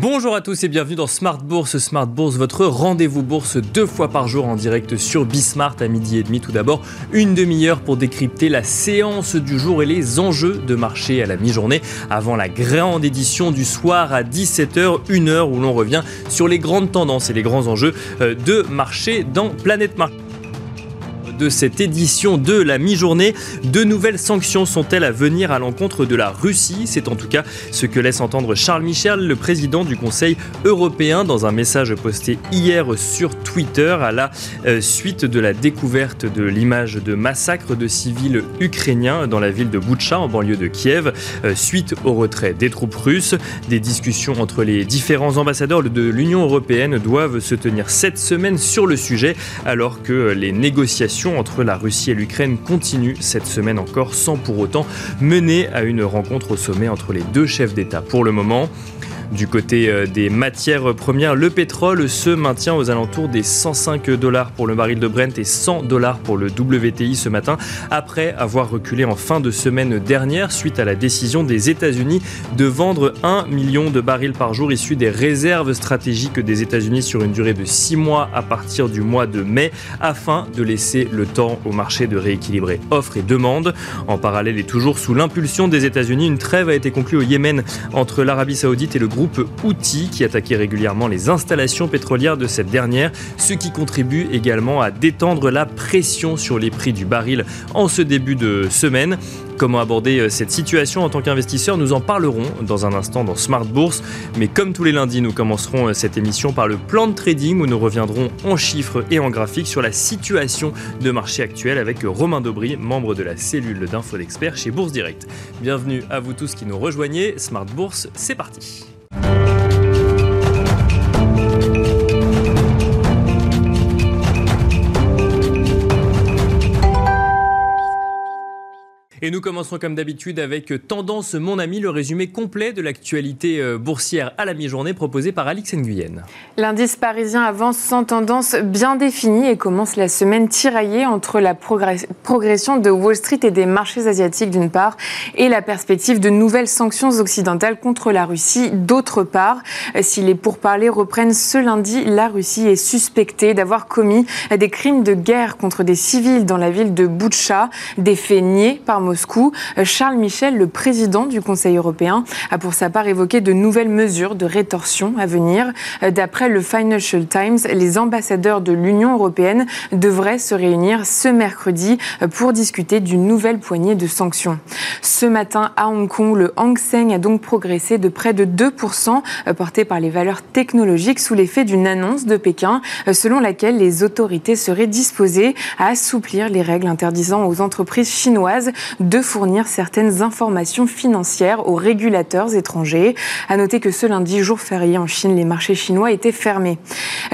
Bonjour à tous et bienvenue dans Smart Bourse. Smart Bourse, votre rendez-vous bourse deux fois par jour en direct sur Bismart à midi et demi. Tout d'abord, une demi-heure pour décrypter la séance du jour et les enjeux de marché à la mi-journée avant la grande édition du soir à 17h, une heure où l'on revient sur les grandes tendances et les grands enjeux euh, de marché dans Planète Marché de cette édition de la mi-journée. De nouvelles sanctions sont-elles à venir à l'encontre de la Russie? C'est en tout cas ce que laisse entendre Charles Michel, le président du Conseil européen, dans un message posté hier sur Twitter à la euh, suite de la découverte de l'image de massacre de civils ukrainiens dans la ville de Boutcha, en banlieue de Kiev, euh, suite au retrait des troupes russes. Des discussions entre les différents ambassadeurs de l'Union européenne doivent se tenir cette semaine sur le sujet, alors que les négociations entre la Russie et l'Ukraine continue cette semaine encore sans pour autant mener à une rencontre au sommet entre les deux chefs d'État. Pour le moment, du côté euh, des matières premières, le pétrole se maintient aux alentours des 105 dollars pour le baril de Brent et 100 dollars pour le WTI ce matin, après avoir reculé en fin de semaine dernière suite à la décision des États-Unis de vendre 1 million de barils par jour issus des réserves stratégiques des États-Unis sur une durée de 6 mois à partir du mois de mai, afin de laisser le temps au marché de rééquilibrer offre et demande. En parallèle et toujours sous l'impulsion des États-Unis, une trêve a été conclue au Yémen entre l'Arabie saoudite et le groupe groupe Houthi qui attaquait régulièrement les installations pétrolières de cette dernière, ce qui contribue également à détendre la pression sur les prix du baril en ce début de semaine. Comment aborder euh, cette situation en tant qu'investisseur Nous en parlerons dans un instant dans Smart Bourse. Mais comme tous les lundis, nous commencerons euh, cette émission par le plan de trading où nous reviendrons en chiffres et en graphiques sur la situation de marché actuel avec Romain Dobry, membre de la cellule d'info d'experts chez Bourse Direct. Bienvenue à vous tous qui nous rejoignez. Smart Bourse, c'est parti. Et nous commençons comme d'habitude avec Tendance Mon Ami, le résumé complet de l'actualité euh, boursière à la mi-journée proposé par Alix Nguyen. L'indice parisien avance sans tendance bien définie et commence la semaine tiraillée entre la progression de Wall Street et des marchés asiatiques d'une part et la perspective de nouvelles sanctions occidentales contre la Russie d'autre part. Si les pourparlers reprennent ce lundi, la Russie est suspectée d'avoir commis des crimes de guerre contre des civils dans la ville de Boutcha, des faits niés par Moscou. Charles Michel, le président du Conseil européen, a pour sa part évoqué de nouvelles mesures de rétorsion à venir. D'après le Financial Times, les ambassadeurs de l'Union européenne devraient se réunir ce mercredi pour discuter d'une nouvelle poignée de sanctions. Ce matin, à Hong Kong, le Hang Seng a donc progressé de près de 2%, porté par les valeurs technologiques sous l'effet d'une annonce de Pékin selon laquelle les autorités seraient disposées à assouplir les règles interdisant aux entreprises chinoises de fournir certaines informations financières aux régulateurs étrangers. À noter que ce lundi, jour férié en Chine, les marchés chinois étaient fermés.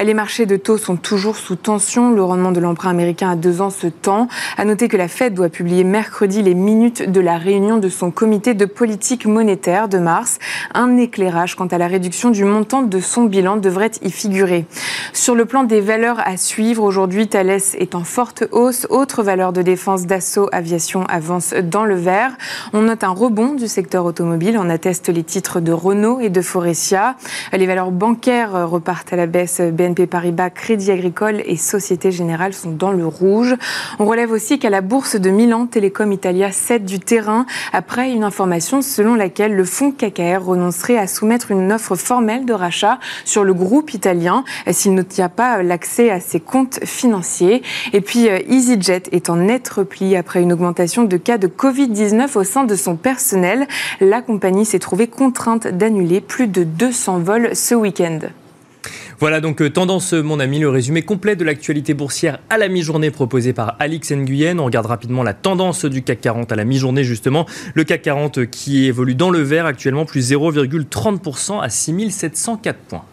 Les marchés de taux sont toujours sous tension. Le rendement de l'emprunt américain à deux ans se tend. À noter que la Fed doit publier mercredi les minutes de la réunion de son comité de politique monétaire de mars. Un éclairage quant à la réduction du montant de son bilan devrait y figurer. Sur le plan des valeurs à suivre, aujourd'hui, Thales est en forte hausse. Autre valeur de défense d'assaut aviation avance dans le vert. On note un rebond du secteur automobile. On atteste les titres de Renault et de Forestia. Les valeurs bancaires repartent à la baisse. BNP Paribas, Crédit Agricole et Société Générale sont dans le rouge. On relève aussi qu'à la bourse de Milan, Telecom Italia cède du terrain après une information selon laquelle le fonds KKR renoncerait à soumettre une offre formelle de rachat sur le groupe italien s'il ne tient pas l'accès à ses comptes financiers. Et puis euh, EasyJet est en net repli après une augmentation de cas de Covid-19 au sein de son personnel. La compagnie s'est trouvée contrainte d'annuler plus de 200 vols ce week-end. Voilà donc euh, Tendance mon ami, le résumé complet de l'actualité boursière à la mi-journée proposé par Alix Nguyen. On regarde rapidement la tendance du CAC 40 à la mi-journée justement. Le CAC 40 qui évolue dans le vert actuellement plus 0,30% à 6704 points.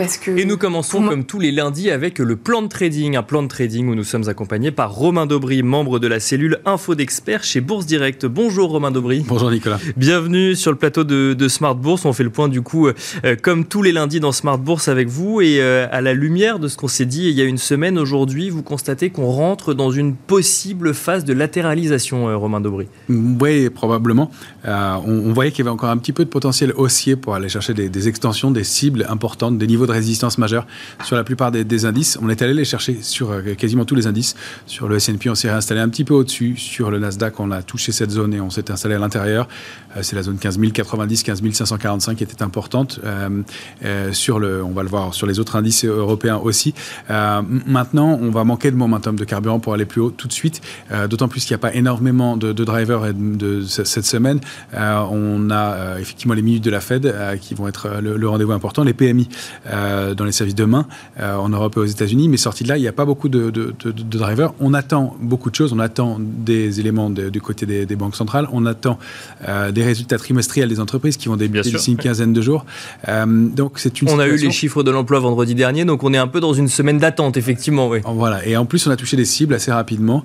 Parce que... Et nous commençons comme tous les lundis avec le plan de trading, un plan de trading où nous sommes accompagnés par Romain Daubry, membre de la cellule Info d'experts chez Bourse Direct. Bonjour Romain Daubry. Bonjour Nicolas. Bienvenue sur le plateau de, Smart Bourse. On fait le point du coup euh, comme tous les lundis dans Smart Bourse avec vous et euh, à la lumière de ce qu'on s'est dit il y a une semaine aujourd'hui, vous constatez qu'on rentre dans une possible phase de latéralisation, euh, Romain Daubry. Oui, probablement. on, voyait qu'il y avait encore un petit peu de potentiel haussier pour aller chercher des, des extensions, des cibles importantes, des niveaux de résistance majeurs sur la plupart des, indices. On est allé les chercher sur euh, quasiment tous les indices. Sur le S&P, on s'est réinstallé un petit peu au-dessus. Sur le Nasdaq, on a touché cette zone et on s'est installé à l'intérieur. Euh, c'est la zone 15 090, 15 545 qui était importante. Euh, sur le, on va le voir sur les autres indices européens aussi. maintenant, on va manquer de momentum de carburant pour aller plus haut tout de suite. D'autant plus qu'il n'y a pas énormément de, drivers de, cette semaine. on a effectivement les minutes de la Fed qui vont être le rendez-vous important. Les PMI euh, dans les services de main euh, en Europe et aux États-Unis. Mais sorti de là, il n'y a pas beaucoup de, drivers. On attend beaucoup de choses. On attend des éléments du côté des, banques centrales. On attend euh, des résultats trimestriels des entreprises qui vont débuter d'ici une quinzaine de jours. donc c'est une. On a eu les chiffres de l'emploi vendredi dernier, donc on est un peu dans une semaine d'attente, effectivement. Oui. Voilà. Et en plus, on a touché des cibles assez rapidement.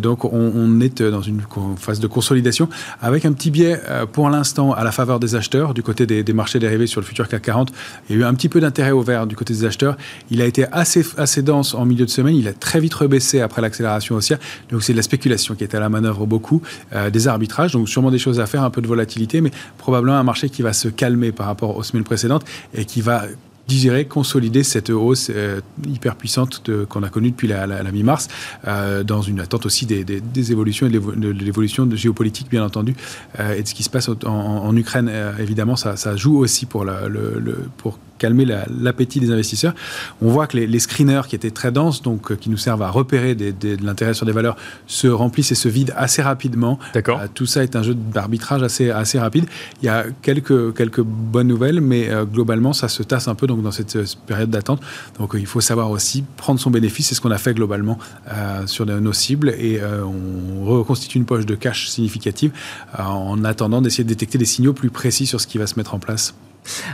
donc on, est dans une phase de consolidation avec un petit biais pour l'instant à la faveur des acheteurs du côté des, des marchés dérivés sur le futur CAC 40. Il y a eu un petit peu d'intérêt au vert du côté des acheteurs. Il a été assez, assez dense en milieu de semaine. Il a très vite rebaissé après l'accélération haussière. Donc c'est de la spéculation qui est à la manœuvre beaucoup, euh, des arbitrages. Donc sûrement des choses à faire, un peu de volatilité, mais probablement un marché qui va se calmer par rapport aux semaines précédentes et qui va digérer, consolider cette hausse euh, hyper puissante qu'on a connue depuis la, mi-mars, euh, dans une attente aussi des, évolutions et de l'évolution géopolitique, bien entendu, et de ce qui se passe en, Ukraine. évidemment, ça, joue aussi pour, le, le, pour calmer l'appétit des investisseurs. On voit que les, screeners qui étaient très denses, donc qui nous servent à repérer de l'intérêt sur des valeurs, se remplissent et se vident assez rapidement. D'accord. tout ça est un jeu d'arbitrage assez, assez rapide. Il y a quelques, quelques bonnes nouvelles, mais globalement, ça se tasse un peu. Donc dans cette euh, période d'attente. Donc euh, il faut savoir aussi prendre son bénéfice, c'est ce qu'on a fait globalement euh, sur nos cibles, et on reconstitue une poche de cash significative en attendant d'essayer de détecter des signaux plus précis sur ce qui va se mettre en place.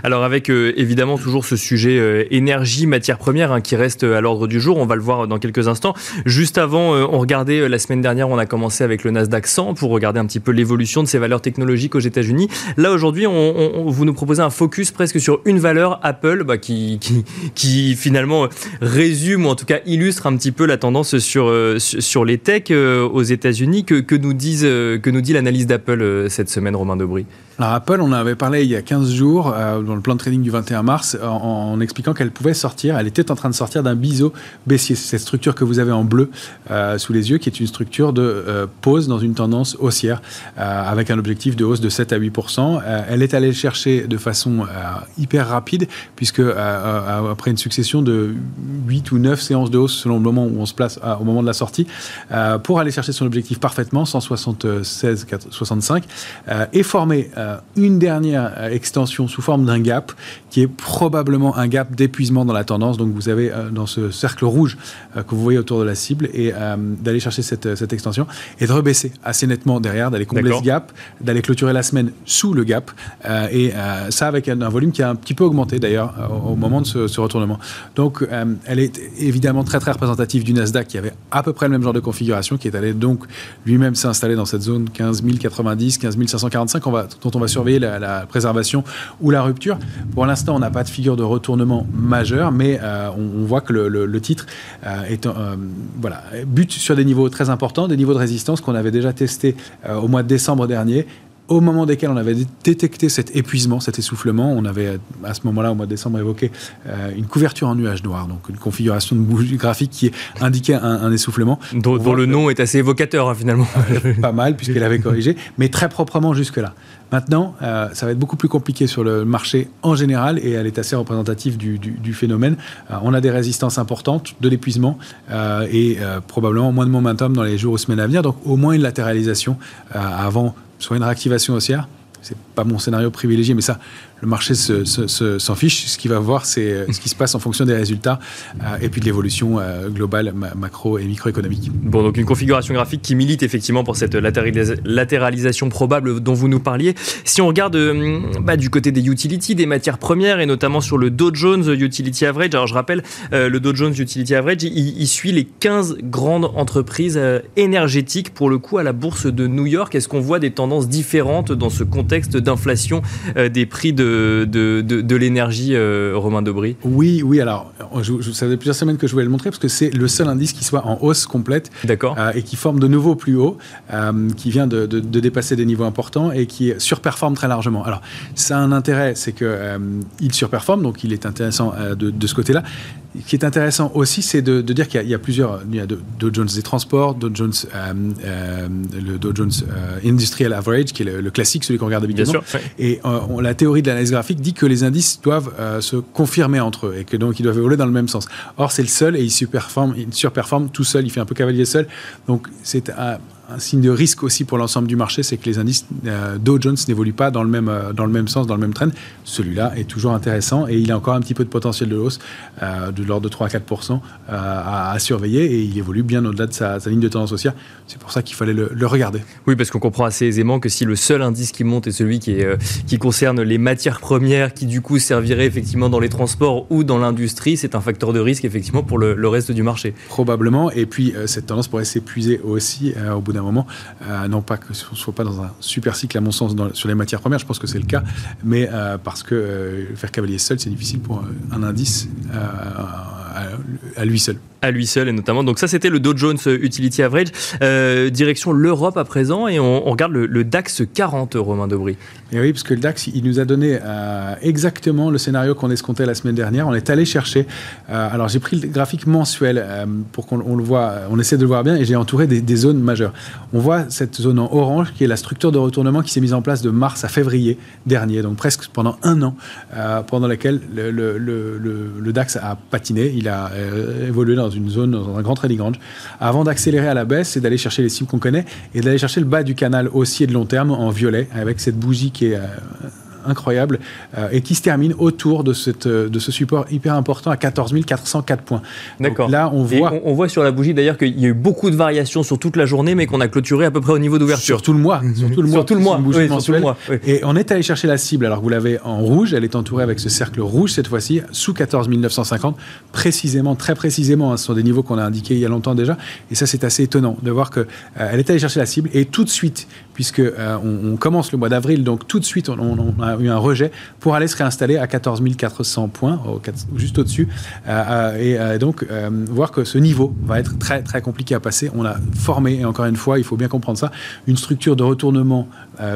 Alors avec euh, évidemment toujours ce sujet euh, énergie, matière première hein, qui reste euh, à l'ordre du jour, on va le voir dans quelques instants. Juste avant, on regardait la semaine dernière, on a commencé avec le Nasdaq 100 pour regarder un petit peu l'évolution de ces valeurs technologiques aux États-Unis. Là aujourd'hui, on, vous nous proposez un focus presque sur une valeur Apple bah, qui, finalement résume ou en tout cas illustre un petit peu la tendance sur, sur les techs aux États-Unis. Que, nous que nous dit l'analyse d'Apple cette semaine, Romain Debris? Alors Apple, on en avait parlé il y a 15 jours euh, dans le plan de trading du 21 mars en, expliquant qu'elle pouvait sortir, elle était en train de sortir d'un biseau baissier. C'est cette structure que vous avez en bleu euh, sous les yeux qui est une structure de euh, pause dans une tendance haussière avec un objectif de hausse de 7 à 8% Elle est allée chercher de façon hyper rapide puisque après une succession de 8 ou 9 séances de hausse selon le moment où on se place au moment de la sortie pour aller chercher son objectif parfaitement 176 65 et former une dernière extension sous forme d'un gap qui est probablement un gap d'épuisement dans la tendance. Donc vous avez euh, dans ce cercle rouge euh, que vous voyez autour de la cible et euh, d'aller chercher cette, cette, extension et de rebaisser assez nettement derrière, d'aller combler ce gap, d'aller clôturer la semaine sous le gap et ça avec un, volume qui a un petit peu augmenté d'ailleurs au moment de ce, retournement. Donc elle est évidemment très très représentative du Nasdaq qui avait à peu près le même genre de configuration qui est allé donc lui-même s'installer dans cette zone 15 090, 15 545 on va, dont on va surveiller la, préservation ou la rupture. Pour l'instant, on n'a pas de figure de retournement majeur, mais euh, on, voit que le, titre euh, est, euh, voilà, bute sur des niveaux très importants, des niveaux de résistance qu'on avait déjà testés au mois de décembre dernier au moment desquels on avait détecté cet épuisement, cet essoufflement, on avait à ce moment-là, au mois de décembre, évoqué une couverture en nuage noir, donc une configuration de bougie graphique qui indiquait un, essoufflement. Dont, le nom est assez évocateur, hein, finalement. pas mal, puisqu'elle avait corrigé, mais très proprement jusque-là. Maintenant, euh, ça va être beaucoup plus compliqué sur le marché en général et elle est assez représentative du, phénomène. Euh, on a des résistances importantes, de l'épuisement euh, et probablement moins de momentum dans les jours ou semaines à venir. Donc au moins une latéralisation avant soit une réactivation haussière, pas mon scénario privilégié, mais ça, le marché s'en fiche. Ce qu'il va voir, c'est euh, ce qui se passe en fonction des résultats euh, et puis de l'évolution euh, globale, macro et microéconomique. Bon, donc une configuration graphique qui milite effectivement pour cette latéralisation probable dont vous nous parliez. Si on regarde bah, du côté des utilities, des matières premières et notamment sur le Dow Jones Utility Average, alors je rappelle, le Dow Jones Utility Average, il, il, suit les 15 grandes entreprises énergétiques pour le coup à la bourse de New York. Est-ce qu'on voit des tendances différentes dans ce contexte d'inflation des prix de de, de, l'énergie, euh, Romain Dobry Oui, oui. Alors, je, ça faisait plusieurs semaines que je voulais le montrer parce que c'est le seul indice qui soit en hausse complète. Euh, et qui forme de nouveau plus haut, euh, qui vient de, dépasser des niveaux importants et qui surperforme très largement. Alors, ça a un intérêt, c'est qu'il surperforme, donc il est intéressant de, ce côté-là. Ce qui est intéressant aussi, c'est de, dire qu'il y, a plusieurs. Il y a Dow Jones des transports, Dow Jones, le Dow Jones Industrial Average, qui est le, classique, celui qu'on regarde habituellement. Et on, la théorie de l'analyse graphique dit que les indices doivent euh, se confirmer entre eux et que donc ils doivent évoluer dans le même sens. Or, c'est le seul et il surperforme, il surperforme tout seul, il fait un peu cavalier seul. Donc, c'est un, signe de risque aussi pour l'ensemble du marché, c'est que les indices euh, Dow Jones n'évoluent pas dans le, même, euh, dans le même sens, dans le même trend. Celui-là est toujours intéressant et il a encore un petit peu de potentiel de hausse, euh, de l'ordre de 3 à 4 à, surveiller et il évolue bien au-delà de sa, ligne de tendance haussière. C'est pour ça qu'il fallait le, regarder. Oui, parce qu'on comprend assez aisément que si le seul indice qui monte est celui qui, est, qui concerne les matières premières, qui du coup servirait effectivement dans les transports ou dans l'industrie, c'est un facteur de risque effectivement pour le, le, reste du marché. Probablement. Et puis cette tendance pourrait s'épuiser aussi au bout d'un moment. Euh, non pas que ne soit pas dans un super cycle, à mon sens, sur les matières premières, je pense que c'est le cas, mais euh, parce que euh, faire cavalier seul, c'est difficile pour un indice à lui seul à lui seul et notamment. Donc ça, c'était le Dow Jones Utility Average. Direction l'Europe à présent et on, regarde le, DAX 40, Romain Debris. Et oui, parce que le DAX, il nous a donné euh, exactement le scénario qu'on escomptait la semaine dernière. On est allé chercher. Euh, alors j'ai pris le graphique mensuel pour qu'on le voit, on essaie de le voir bien et j'ai entouré des, zones majeures. On voit cette zone en orange qui est la structure de retournement qui s'est mise en place de mars à février dernier, donc presque pendant un an, pendant laquelle le, le, DAX a patiné. Il a évolué dans une zone, dans un grand trading range, avant d'accélérer à la baisse c'est d'aller chercher les cibles qu'on connaît et d'aller chercher le bas du canal haussier de long terme en violet, avec cette bougie qui est euh, incroyable euh, et qui se termine autour de, cette, euh, de ce support hyper important à 14 404 points. D'accord. Là, on voit. on, voit sur la bougie d'ailleurs qu'il y a eu beaucoup de variations sur toute la journée, mais qu'on a clôturé à peu près au niveau d'ouverture. Sur tout le mois. Sur tout le mois. Sur tout le mois. sur tout le mois Et on est allé chercher la cible. Alors vous l'avez en rouge, elle est entourée avec ce cercle rouge cette fois-ci, sous 14 950, précisément, très précisément. Hein, ce sont des niveaux qu'on a indiqués il y a longtemps déjà. Et ça, c'est assez étonnant de voir qu'elle euh, est allée chercher la cible et tout de suite, puisque on, commence le mois d'avril, donc tout de suite, on, a eu un rejet pour aller se réinstaller à 14 400 points, juste au-dessus. Euh, euh, et euh, donc, voir que ce niveau va être très, très compliqué à passer. On a formé, et encore une fois, il faut bien comprendre ça, une structure de retournement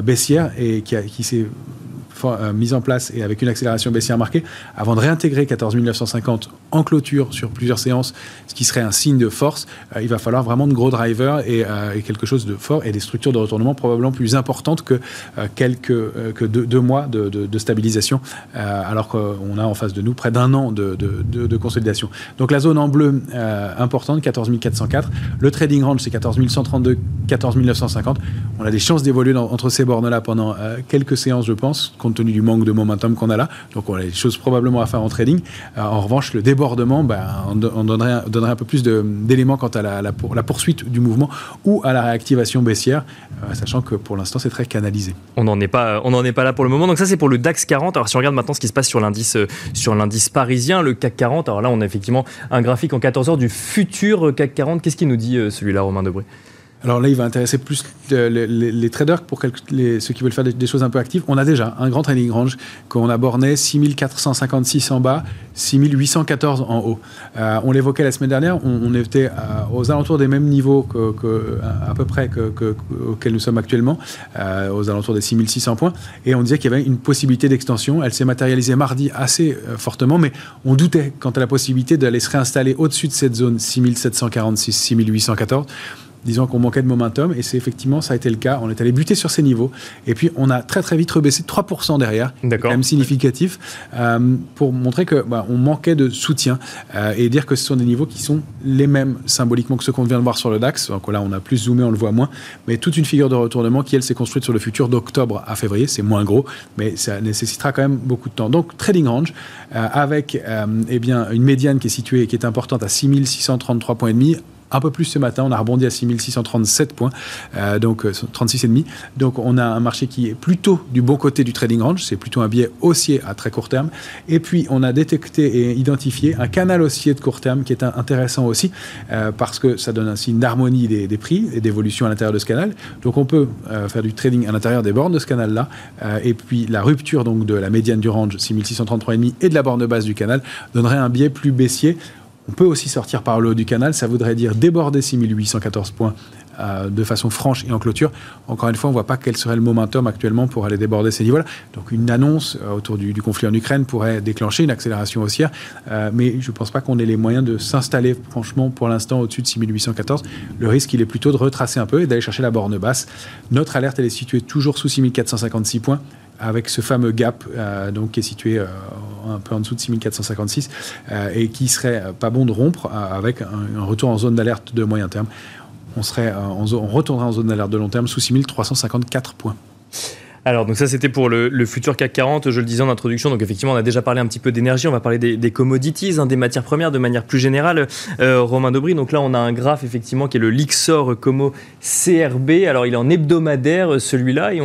baissière qui, qui s'est euh, mise en place et avec une accélération baissière marquée, avant de réintégrer 14 950 en clôture sur plusieurs séances, ce qui serait un signe de force, euh, il va falloir vraiment de gros drivers euh, et, quelque chose de fort et des structures de retournement probablement plus importantes que quelques que deux, mois de, stabilisation, alors qu'on a en face de nous près d'un an de, de, consolidation. Donc la zone en bleu importante, 14 404. Le trading range, c'est 14 132, 14 950. On a des chances d'évoluer entre ces bornes-là pendant quelques séances, je pense, compte tenu du manque de momentum qu'on a là. Donc on a des choses probablement à faire en trading. Euh, en revanche, le ben, on, donnerait, un peu plus d'éléments quant à la, poursuite du mouvement ou à la réactivation baissière, euh, sachant que pour l'instant c'est très canalisé. On n'en est pas, là pour le moment. Donc ça c'est pour le DAX 40. Alors si on regarde maintenant ce qui se passe sur l'indice, euh, parisien, le CAC 40. Alors là on a effectivement un graphique en 14 heures du futur CAC 40. Qu'est-ce qu'il nous dit celui-là, Romain Debré? Alors là, il va intéresser plus les, traders pour ceux qui veulent faire des, choses un peu actives. On a déjà un grand trading range qu'on a borné 6456 en bas, 6814 en haut. Euh, on l'évoquait la semaine dernière, on, était euh, aux alentours des mêmes niveaux que, à peu près que, auxquels nous sommes actuellement, euh, aux alentours des 6600 points, et on disait qu'il y avait une possibilité d'extension. Elle s'est matérialisée mardi assez fortement, mais on doutait quant à la possibilité d'aller se réinstaller au-dessus de cette zone 6746, 6814 disant qu'on manquait de momentum. Et c'est effectivement, ça a été le cas. On est allé buter sur ces niveaux. Et puis, on a très, très vite rebaissé 3% derrière. Quand même significatif. Euh, pour montrer que bah, on manquait de soutien euh, et dire que ce sont des niveaux qui sont les mêmes symboliquement que ceux qu'on vient de voir sur le DAX. Donc là, on a plus zoomé, on le voit moins. Mais toute une figure de retournement qui, elle, s'est construite sur le futur d'octobre à février. C'est moins gros, mais ça nécessitera quand même beaucoup de temps. Donc, trading range euh, avec eh bien, une médiane qui est située, qui est importante à 6633 points et demi un peu plus ce matin. On a rebondi à 6637 points, euh, donc 36,5. Euh, donc on a un marché qui est plutôt du bon côté du trading range. C'est plutôt un biais haussier à très court terme. Et puis on a détecté et identifié un canal haussier de court terme qui est intéressant aussi euh, parce que ça donne ainsi une harmonie des, prix et d'évolution à l'intérieur de ce canal. Donc on peut faire du trading à l'intérieur des bornes de ce canal-là. et puis la rupture donc de la médiane du range 6633,5 et de la borne basse du canal donnerait un biais plus baissier on peut aussi sortir par le haut du canal, ça voudrait dire déborder 6814 points euh, de façon franche et en clôture. Encore une fois, on ne voit pas quel serait le momentum actuellement pour aller déborder ces niveaux-là. Donc une annonce euh, autour du, conflit en Ukraine pourrait déclencher une accélération haussière, euh, mais je ne pense pas qu'on ait les moyens de s'installer franchement pour l'instant au-dessus de 6814. Le risque, il est plutôt de retracer un peu et d'aller chercher la borne basse. Notre alerte, elle est située toujours sous 6456 points avec ce fameux gap donc, qui est situé un peu en dessous de 6456 euh, et qui serait pas bon de rompre avec un, retour en zone d'alerte de moyen terme. On, serait, on retournerait en zone d'alerte de long terme sous 6354 points. Alors, donc ça, c'était pour le, futur CAC 40. Je le disais en introduction. Donc, effectivement, on a déjà parlé un petit peu d'énergie. On va parler des, commodities, hein, des matières premières de manière plus générale. Euh, Romain Dobry. Donc là, on a un graphe, effectivement, qui est le Lixor Como CRB. Alors, il est en hebdomadaire, celui-là. Et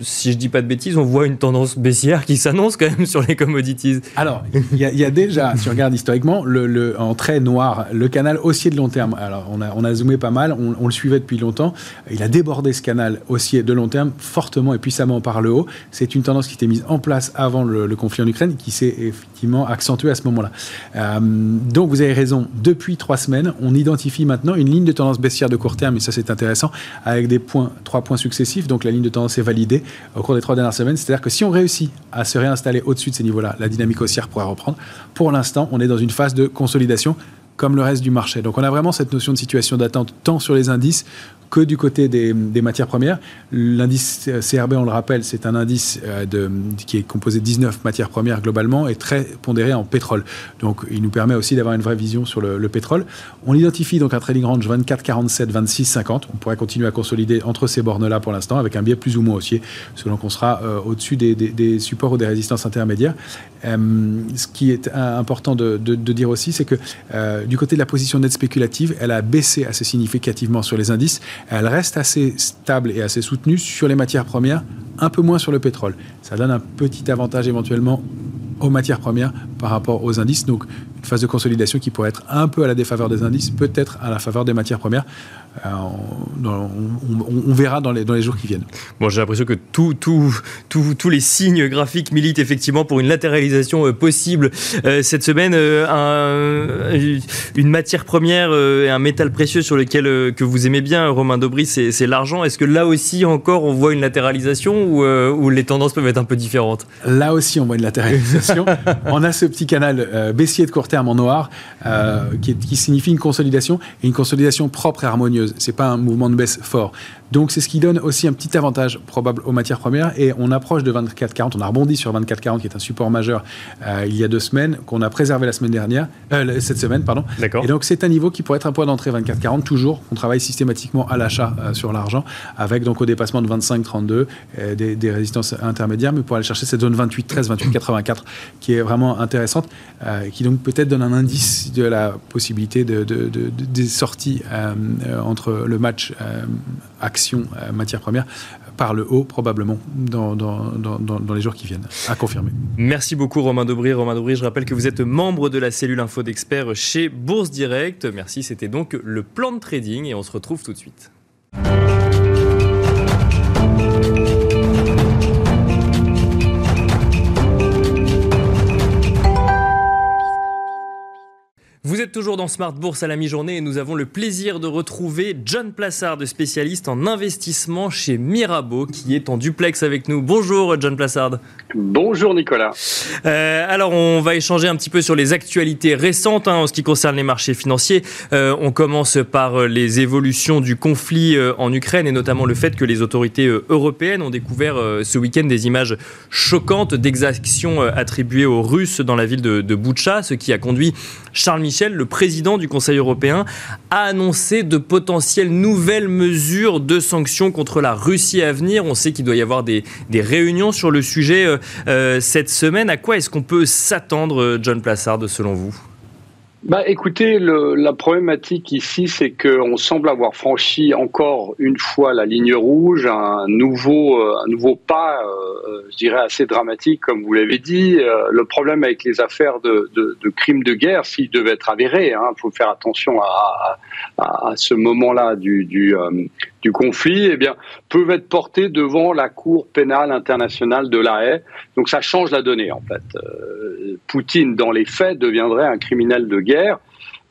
si je dis pas de bêtises, on voit une tendance baissière qui s'annonce quand même sur les commodities. Alors, il y, a déjà, si on regarde historiquement, en trait noir, le canal haussier de long terme. Alors, on a, zoomé pas mal. On, on le suivait depuis longtemps. Il a débordé ce canal haussier de long terme fortement et puissamment par le haut. C'est une tendance qui était mise en place avant le, conflit en Ukraine, qui s'est effectivement accentuée à ce moment-là. Euh, donc vous avez raison, depuis trois semaines, on identifie maintenant une ligne de tendance baissière de court terme, et ça c'est intéressant, avec des points, trois points successifs. Donc la ligne de tendance est validée au cours des trois dernières semaines. C'est-à-dire que si on réussit à se réinstaller au-dessus de ces niveaux-là, la dynamique haussière pourra reprendre. Pour l'instant, on est dans une phase de consolidation comme le reste du marché. Donc on a vraiment cette notion de situation d'attente tant sur les indices que du côté des, matières premières. L'indice CRB, on le rappelle, c'est un indice euh, qui est composé de 19 matières premières globalement et très pondéré en pétrole. Donc il nous permet aussi d'avoir une vraie vision sur le, pétrole. On identifie donc un trading range 24, 47, 26, 50. On pourrait continuer à consolider entre ces bornes-là pour l'instant avec un biais plus ou moins haussier selon qu'on sera euh, au-dessus des, supports ou des résistances intermédiaires. Euh, ce qui est important de, dire aussi, c'est que du côté de la position nette spéculative, elle a baissé assez significativement sur les indices elle reste assez stable et assez soutenue sur les matières premières, un peu moins sur le pétrole. Ça donne un petit avantage éventuellement aux matières premières par rapport aux indices. Donc une phase de consolidation qui pourrait être un peu à la défaveur des indices, peut-être à la faveur des matières premières. Euh, on, verra dans les, dans les jours qui viennent. Bon, j'ai l'impression que tous tous les signes graphiques militent effectivement pour une latéralisation euh, possible euh, cette semaine. une matière première et un métal précieux sur lequel que vous aimez bien, Romain Dobry, c'est l'argent. Est-ce que là aussi encore on voit une latéralisation ou, ou, les tendances peuvent être un peu différentes? Là aussi on voit une latéralisation. on a ce petit canal baissier de court terme en noir qui, qui signifie une consolidation et une consolidation propre et harmonieuse c'est pas un mouvement de baisse fort. Donc c'est ce qui donne aussi un petit avantage probable aux matières premières. Et on approche de 24,40. On a rebondi sur 24,40 qui est un support majeur euh, il y a deux semaines, qu'on a préservé la semaine dernière, euh, cette semaine, pardon. Et donc c'est un niveau qui pourrait être un point d'entrée 24,40 toujours. On travaille systématiquement à l'achat euh, sur l'argent, avec donc au dépassement de 25,32 des, des, résistances intermédiaires, mais pour aller chercher cette zone 28,13, 28,84 qui est vraiment intéressante, qui donc peut-être donne un indice de la possibilité de, des sorties entre le match action euh, matière première par le haut probablement dans, dans, les jours qui viennent, à confirmer. Merci beaucoup Romain Dobry. Romain Dobry, je rappelle que vous êtes membre de la cellule info d'experts chez Bourse Direct. Merci, c'était donc le plan de trading et on se retrouve tout de suite. Vous êtes toujours dans Smart Bourse à la mi-journée et nous avons le plaisir de retrouver John Plassard, spécialiste en investissement chez Mirabeau, qui est en duplex avec nous. Bonjour John Plassard. Bonjour Nicolas. Euh, alors on va échanger un petit peu sur les actualités récentes hein, en ce qui concerne les marchés financiers. Euh, on commence par les évolutions du conflit euh, en Ukraine et notamment le fait que les autorités européennes ont découvert ce week-end des images choquantes d'exactions attribuées aux Russes dans la ville de, de Boucha, ce qui a conduit Charles Michel, le président du Conseil européen, a annoncé de potentielles nouvelles mesures de sanctions contre la Russie à venir. On sait qu'il doit y avoir des, réunions sur le sujet euh, euh, cette semaine. À quoi est-ce qu'on peut s'attendre, John Plassard, selon vous? Bah, écoutez, la problématique ici, c'est qu'on semble avoir franchi encore une fois la ligne rouge, un nouveau, euh, un nouveau pas, euh, je dirais assez dramatique, comme vous l'avez dit. Euh, le problème avec les affaires de, crimes de guerre, s'ils devaient être avérés, il hein, faut faire attention à, ce moment-là du, conflit, eh bien, peuvent être portés devant la Cour pénale internationale de la Haye. Donc ça change la donnée en fait. Euh, Poutine, dans les faits, deviendrait un criminel de guerre.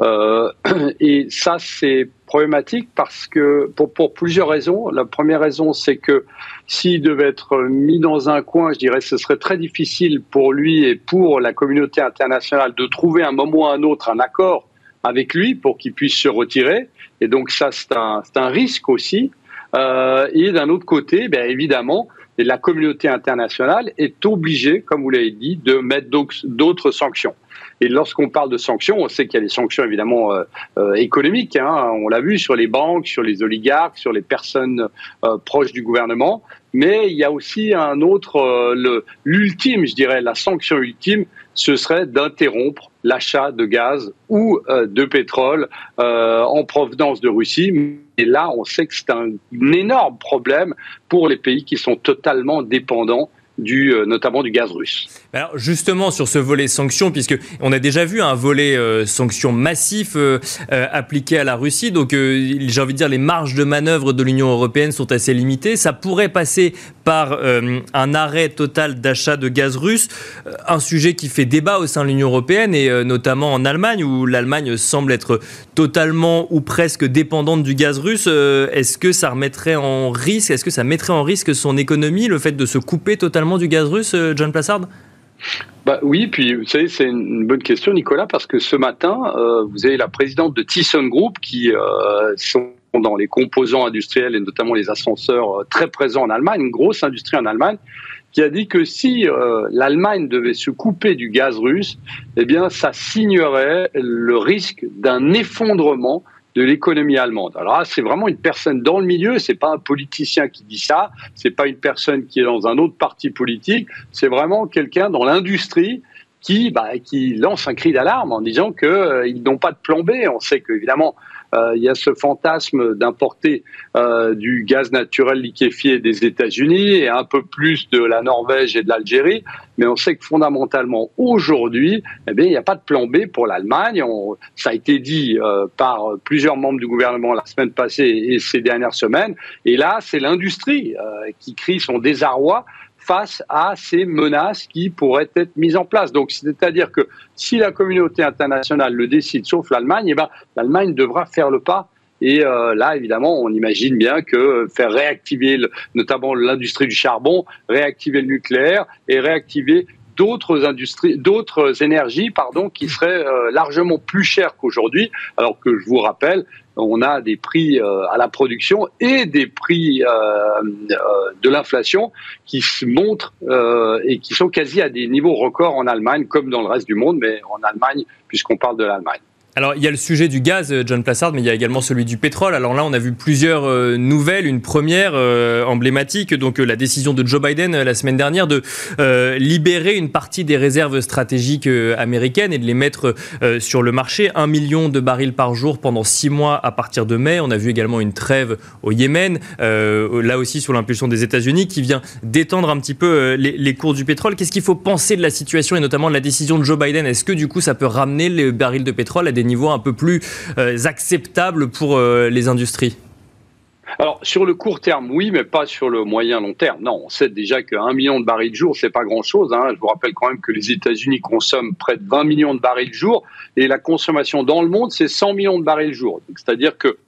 Euh, et ça, c'est problématique parce que pour, plusieurs raisons. La première raison, c'est que s'il devait être mis dans un coin, je dirais, ce serait très difficile pour lui et pour la communauté internationale de trouver un moment ou un autre un accord avec lui pour qu'il puisse se retirer. Et donc ça, c'est un, un, risque aussi. Euh, et d'un autre côté, bien évidemment, la communauté internationale est obligée, comme vous l'avez dit, de mettre d'autres sanctions. Et lorsqu'on parle de sanctions, on sait qu'il y a des sanctions évidemment euh, euh, économiques. Hein, on l'a vu sur les banques, sur les oligarques, sur les personnes euh, proches du gouvernement. Mais il y a aussi un autre, euh, l'ultime, je dirais, la sanction ultime, ce serait d'interrompre l'achat de gaz ou euh, de pétrole euh, en provenance de Russie. Et là, on sait que c'est un, énorme problème pour les pays qui sont totalement dépendants euh, notamment du gaz russe. Alors justement sur ce volet sanctions, puisque on a déjà vu un volet euh, sanctions massif euh, appliqué à la Russie, donc j'ai envie de dire les marges de manœuvre de l'Union européenne sont assez limitées. Ça pourrait passer par un arrêt total d'achat de gaz russe, un sujet qui fait débat au sein de l'Union européenne et notamment en Allemagne où l'Allemagne semble être totalement ou presque dépendante du gaz russe. Est-ce que ça remettrait en risque, est-ce que ça mettrait en risque son économie, le fait de se couper totalement du gaz russe, euh, John Plassard? Bah oui, puis vous savez, c'est une bonne question, Nicolas, parce que ce matin, euh, vous avez la présidente de Group qui euh, sont dans les composants industriels et notamment les ascenseurs très présents en Allemagne, une grosse industrie en Allemagne, qui a dit que si l'Allemagne devait se couper du gaz russe, eh bien, ça signerait le risque d'un effondrement de l'économie allemande. Alors c'est vraiment une personne dans le milieu, c'est pas un politicien qui dit ça, c'est pas une personne qui est dans un autre parti politique, c'est vraiment quelqu'un dans l'industrie qui, bah, qui lance un cri d'alarme en disant qu'ils euh, n'ont pas de plan B. On sait qu'évidemment, il y a ce fantasme d'importer euh, du gaz naturel liquéfié des États-Unis et un peu plus de la Norvège et de l'Algérie, mais on sait que fondamentalement aujourd'hui, eh bien, il n'y a pas de plan B pour l'Allemagne. Ça a été dit euh, par plusieurs membres du gouvernement la semaine passée et ces dernières semaines. Et là, c'est l'industrie qui crie son désarroi face à ces menaces qui pourraient être mises en place. Donc, c'est-à-dire que si la communauté internationale le décide, sauf l'Allemagne, eh ben, l'Allemagne devra faire le pas. Et euh, là, évidemment, on imagine bien que faire réactiver notamment l'industrie du charbon, réactiver le nucléaire et réactiver d'autres industries, d'autres énergies, pardon, qui seraient euh, largement plus chères qu'aujourd'hui. Alors que je vous rappelle, on a des prix euh, à la production et des prix euh, de l'inflation qui se montrent et qui sont quasi à des niveaux records en Allemagne, comme dans le reste du monde, mais en Allemagne, puisqu'on parle de l'Allemagne. Alors, il y a le sujet du gaz, euh, John Plassard, mais il y a également celui du pétrole. Alors là, on a vu plusieurs euh, nouvelles. Une première euh, emblématique, donc la décision de Joe Biden la semaine dernière de libérer une partie des réserves stratégiques américaines et de les mettre sur le marché. Un million de barils par jour pendant six mois à partir de mai. On a vu également une trêve au Yémen, là aussi sur l'impulsion des États-Unis, qui vient détendre un petit peu les, les cours du pétrole. Qu'est-ce qu'il faut penser de la situation et notamment de la décision de Joe Biden? Est-ce que du coup, ça peut ramener les barils de pétrole à des des niveaux un peu plus euh, acceptables pour euh, les industries alors sur le court terme, oui, mais pas sur le moyen long terme. Non, on sait déjà qu'un million de barils de jour, c'est pas grand-chose. Hein. Je vous rappelle quand même que les États-Unis consomment près de 20 millions de barils de jour et la consommation dans le monde, c'est 100 millions de barils de jour. C'est-à-dire que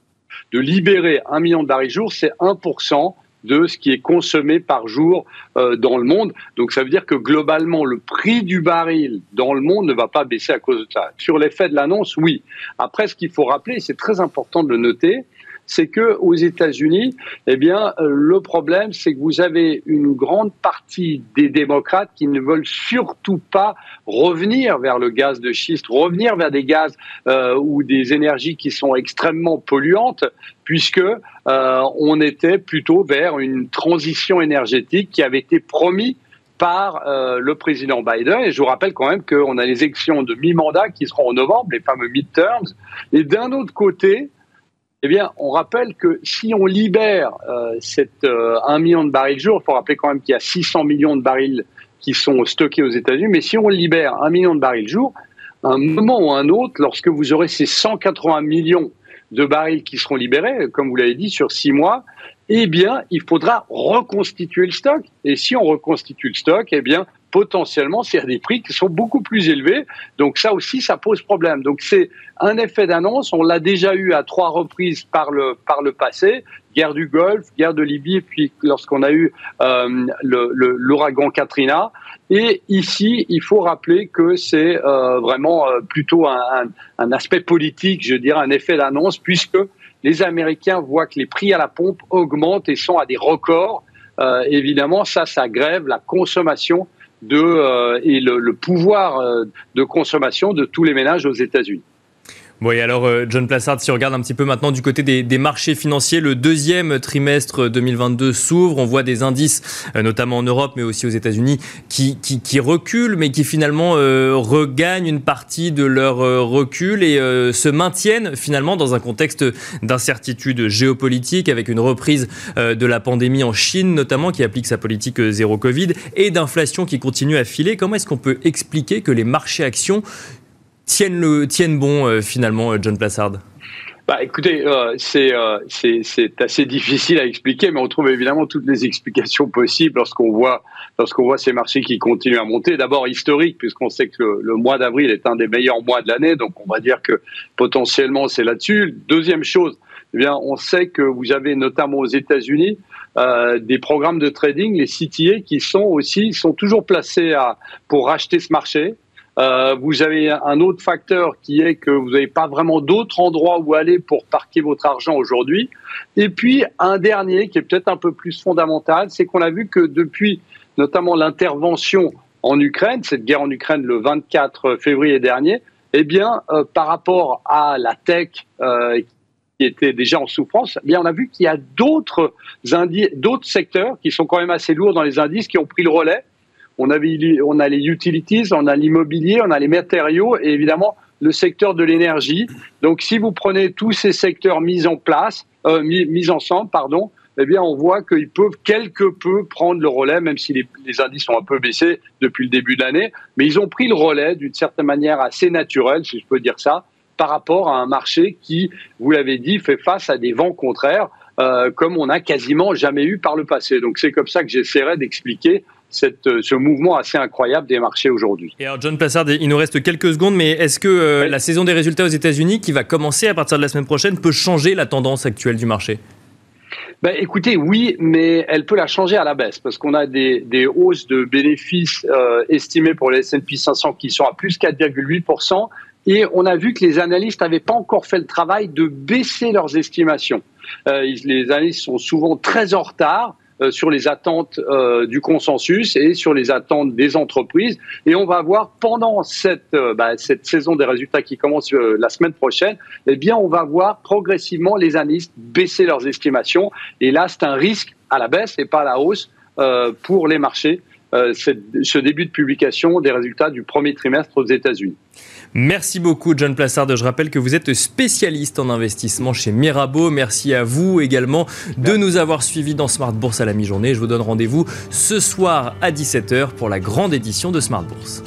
de libérer un million de barils de jour, c'est 1% de ce qui est consommé par jour euh, dans le monde. Donc ça veut dire que globalement, le prix du baril dans le monde ne va pas baisser à cause de ça. Sur l'effet de l'annonce, oui. Après, ce qu'il faut rappeler, c'est très important de le noter, c'est que aux États-Unis, eh bien, euh, le problème, c'est que vous avez une grande partie des démocrates qui ne veulent surtout pas revenir vers le gaz de schiste, revenir vers des gaz euh, ou des énergies qui sont extrêmement polluantes, puisque euh, on était plutôt vers une transition énergétique qui avait été promis par le président Biden. Et je vous rappelle quand même qu'on a les élections de mi-mandat qui seront en novembre, les fameux midterms. Et d'un autre côté, eh bien, on rappelle que si on libère euh, cette 1 euh, million de barils jour, il faut rappeler quand même qu'il y a 600 millions de barils qui sont stockés aux États-Unis, mais si on libère 1 million de barils jour, à un moment ou un autre, lorsque vous aurez ces 180 millions de barils qui seront libérés, comme vous l'avez dit, sur six mois, eh bien, il faudra reconstituer le stock. Et si on reconstitue le stock, eh bien, potentiellement, c'est des prix qui sont beaucoup plus élevés. Donc ça aussi, ça pose problème. Donc c'est un effet d'annonce. On l'a déjà eu à trois reprises par le, par le passé. Guerre du Golfe, guerre de Libye, puis lorsqu'on a eu euh, l'ouragan Katrina. Et ici, il faut rappeler que c'est euh, vraiment euh, plutôt un, un, aspect politique, je dirais, un effet d'annonce, puisque les Américains voient que les prix à la pompe augmentent et sont à des records. Euh, évidemment, ça, ça grève la consommation de, euh, et le, pouvoir euh, de consommation de tous les ménages aux États-Unis. Oui, alors euh, John Plassard, si on regarde un petit peu maintenant du côté des, marchés financiers, le deuxième trimestre 2022 s'ouvre. On voit des indices, euh, notamment en Europe, mais aussi aux États-Unis, qui, qui, reculent, mais qui finalement euh, regagnent une partie de leur recul et se maintiennent finalement dans un contexte d'incertitude géopolitique, avec une reprise de la pandémie en Chine, notamment, qui applique sa politique zéro Covid, et d'inflation qui continue à filer. Comment est-ce qu'on peut expliquer que les marchés actions tiennent, le, tiennent bon euh, finalement, euh, John Plassard? Bah, écoutez, euh, c'est assez difficile à expliquer, mais on trouve évidemment toutes les explications possibles lorsqu'on voit lorsqu'on voit ces marchés qui continuent à monter. D'abord historique, puisqu'on sait que le, mois d'avril est un des meilleurs mois de l'année, donc on va dire que potentiellement c'est là-dessus. Deuxième chose, eh bien, on sait que vous avez notamment aux États-Unis des programmes de trading, les CTA, qui sont aussi sont toujours placés à, pour racheter ce marché. Euh, vous avez un autre facteur qui est que vous n'avez pas vraiment d'autres endroits où aller pour parquer votre argent aujourd'hui. Et puis un dernier qui est peut-être un peu plus fondamental, c'est qu'on a vu que depuis notamment l'intervention en Ukraine, cette guerre en Ukraine le 24 février dernier, eh bien euh, par rapport à la tech euh, qui était déjà en souffrance, eh bien on a vu qu'il y a d'autres d'autres secteurs qui sont quand même assez lourds dans les indices qui ont pris le relais on, on a les utilities, on a l'immobilier, on a les matériaux et évidemment le secteur de l'énergie. Donc si vous prenez tous ces secteurs mis en place, euh, mis, ensemble, pardon, eh bien on voit qu'ils peuvent quelque peu prendre le relais, même si les, indices sont un peu baissés depuis le début de l'année, mais ils ont pris le relais d'une certaine manière assez naturelle, si je peux dire ça, par rapport à un marché qui, vous l'avez dit, fait face à des vents contraires, euh, comme on n'a quasiment jamais eu par le passé. Donc c'est comme ça que j'essaierai d'expliquer cette, euh, ce mouvement assez incroyable des marchés aujourd'hui. Et alors John Plassard, il nous reste quelques secondes, mais est-ce que euh, la saison des résultats aux États-Unis, qui va commencer à partir de la semaine prochaine, peut changer la tendance actuelle du marché? Ben, écoutez, oui, mais elle peut la changer à la baisse parce qu'on a des, des, hausses de bénéfices euh, estimées pour les S&P 500 qui sont à plus 4,8% et on a vu que les analystes n'avaient pas encore fait le travail de baisser leurs estimations. Euh, les analystes sont souvent très en retard sur les attentes euh, du consensus et sur les attentes des entreprises. Et on va voir pendant cette, euh, bah, cette saison des résultats qui commence la semaine prochaine, eh bien, on va voir progressivement les analystes baisser leurs estimations. Et là, c'est un risque à la baisse et pas à la hausse pour les marchés. Ce début de publication des résultats du premier trimestre aux États-Unis. Merci beaucoup, John Plassard. Je rappelle que vous êtes spécialiste en investissement chez Mirabeau. Merci à vous également de nous avoir suivis dans Smart Bourse à la mi-journée. Je vous donne rendez-vous ce soir à 17h pour la grande édition de Smart Bourse.